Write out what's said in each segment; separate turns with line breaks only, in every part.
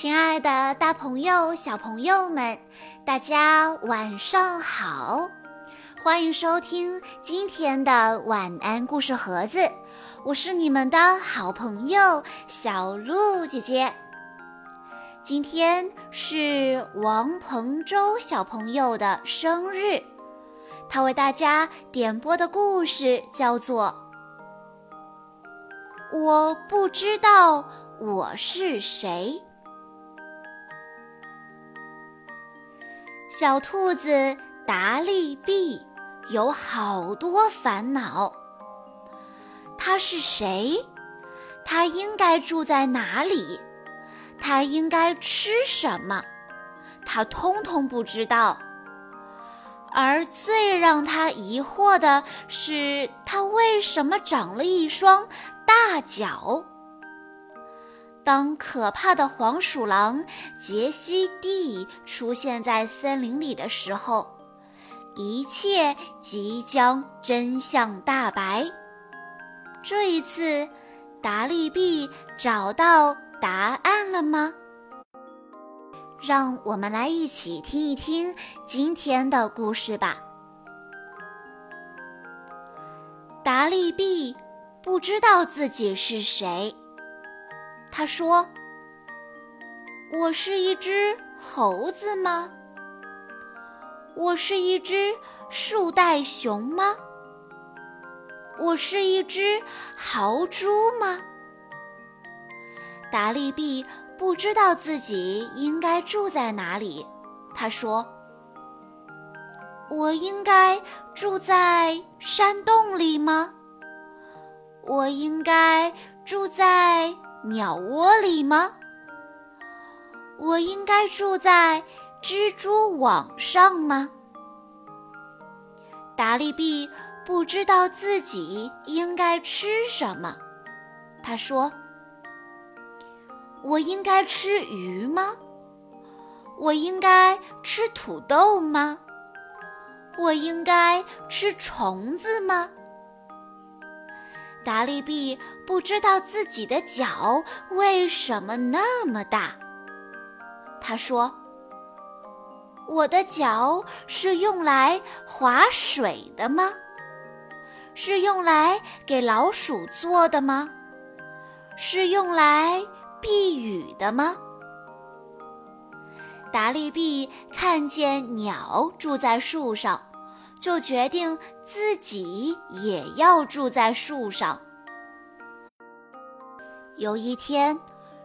亲爱的，大朋友、小朋友们，大家晚上好！欢迎收听今天的晚安故事盒子，我是你们的好朋友小鹿姐姐。今天是王鹏洲小朋友的生日，他为大家点播的故事叫做《我不知道我是谁》。小兔子达利毕有好多烦恼。他是谁？他应该住在哪里？他应该吃什么？他通通不知道。而最让他疑惑的是，他为什么长了一双大脚？当可怕的黄鼠狼杰西蒂出现在森林里的时候，一切即将真相大白。这一次，达利币找到答案了吗？让我们来一起听一听今天的故事吧。达利币不知道自己是谁。他说：“我是一只猴子吗？我是一只树袋熊吗？我是一只豪猪吗？”达利毕不知道自己应该住在哪里。他说：“我应该住在山洞里吗？我应该住在……”鸟窝里吗？我应该住在蜘蛛网上吗？达利毕不知道自己应该吃什么。他说：“我应该吃鱼吗？我应该吃土豆吗？我应该吃虫子吗？”达利毕不知道自己的脚为什么那么大。他说：“我的脚是用来划水的吗？是用来给老鼠做的吗？是用来避雨的吗？”达利毕看见鸟住在树上。就决定自己也要住在树上。有一天，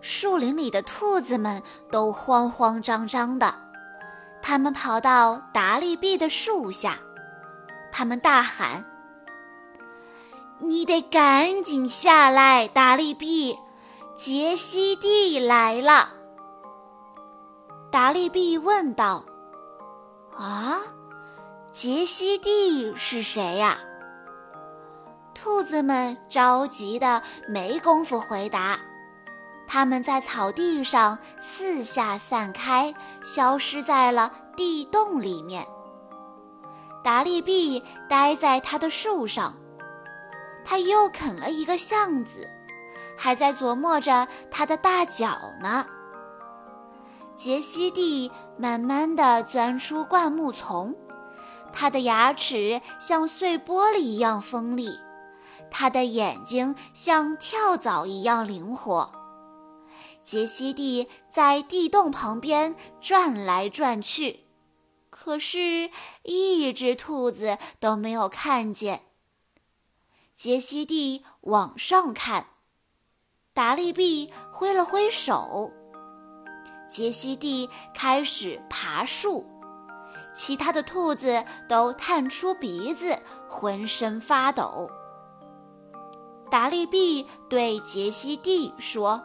树林里的兔子们都慌慌张张的，他们跑到达利毕的树下，他们大喊：“你得赶紧下来，达利毕，杰西蒂来了。”达利毕问道：“啊？”杰西蒂是谁呀？兔子们着急的没工夫回答，他们在草地上四下散开，消失在了地洞里面。达利毕待在他的树上，他又啃了一个橡子，还在琢磨着他的大脚呢。杰西蒂慢慢地钻出灌木丛。他的牙齿像碎玻璃一样锋利，他的眼睛像跳蚤一样灵活。杰西蒂在地洞旁边转来转去，可是，一只兔子都没有看见。杰西蒂往上看，达利毕挥了挥手，杰西蒂开始爬树。其他的兔子都探出鼻子，浑身发抖。达利毕对杰西蒂说：“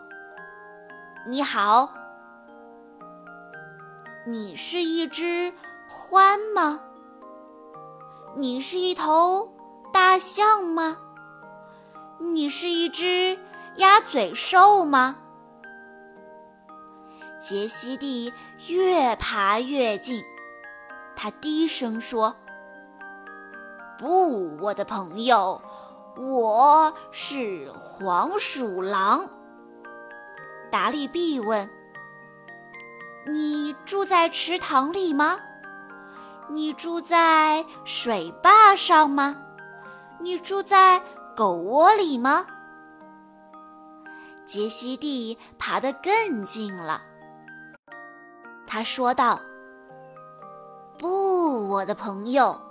你好，你是一只獾吗？你是一头大象吗？你是一只鸭嘴兽吗？”杰西蒂越爬越近。他低声说：“不，我的朋友，我是黄鼠狼。”达利毕问：“你住在池塘里吗？你住在水坝上吗？你住在狗窝里吗？杰西蒂爬得更近了。他说道：“不，我的朋友，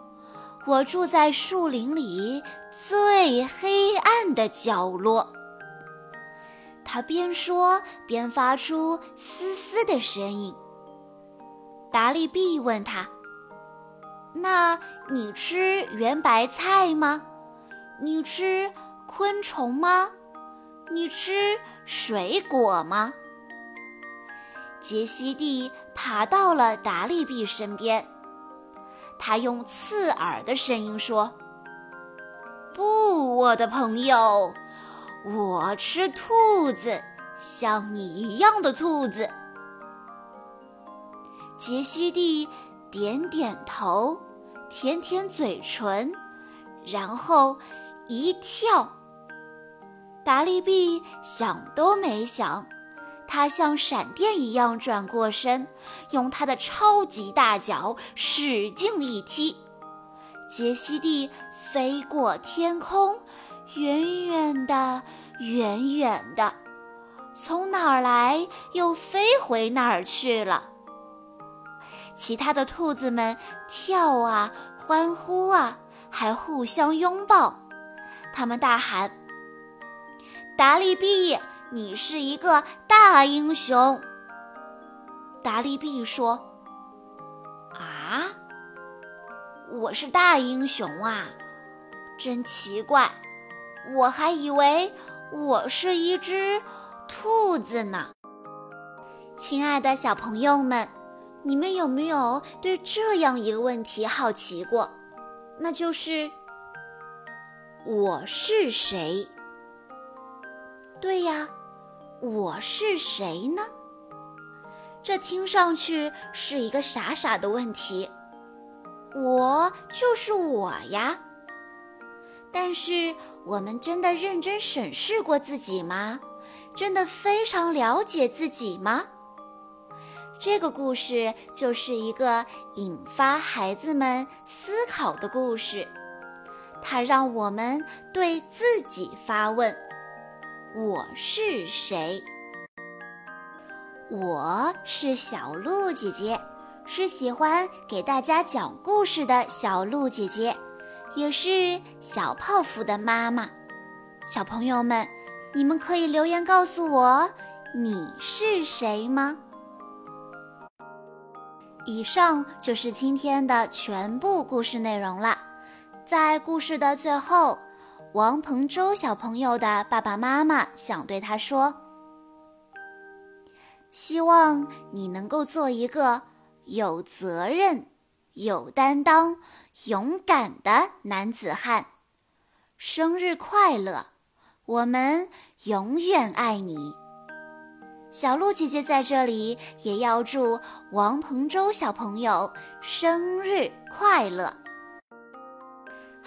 我住在树林里最黑暗的角落。”他边说边发出嘶嘶的声音。达利毕问他：“那你吃圆白菜吗？你吃昆虫吗？你吃水果吗？”杰西蒂爬到了达利毕身边，他用刺耳的声音说：“不，我的朋友。”我吃兔子，像你一样的兔子。杰西蒂点点头，舔舔嘴唇，然后一跳。达利毕想都没想，他像闪电一样转过身，用他的超级大脚使劲一踢，杰西蒂飞过天空。远远的，远远的，从哪儿来又飞回哪儿去了。其他的兔子们跳啊，欢呼啊，还互相拥抱。他们大喊：“达利毕业，你是一个大英雄！”达利毕说：“啊，我是大英雄啊，真奇怪。”我还以为我是一只兔子呢。亲爱的小朋友们，你们有没有对这样一个问题好奇过？那就是我是谁？对呀，我是谁呢？这听上去是一个傻傻的问题。我就是我呀。但是，我们真的认真审视过自己吗？真的非常了解自己吗？这个故事就是一个引发孩子们思考的故事，它让我们对自己发问：我是谁？我是小鹿姐姐，是喜欢给大家讲故事的小鹿姐姐。也是小泡芙的妈妈，小朋友们，你们可以留言告诉我你是谁吗？以上就是今天的全部故事内容了。在故事的最后，王鹏洲小朋友的爸爸妈妈想对他说：“希望你能够做一个有责任、有担当。”勇敢的男子汉，生日快乐！我们永远爱你。小鹿姐姐在这里也要祝王鹏洲小朋友生日快乐。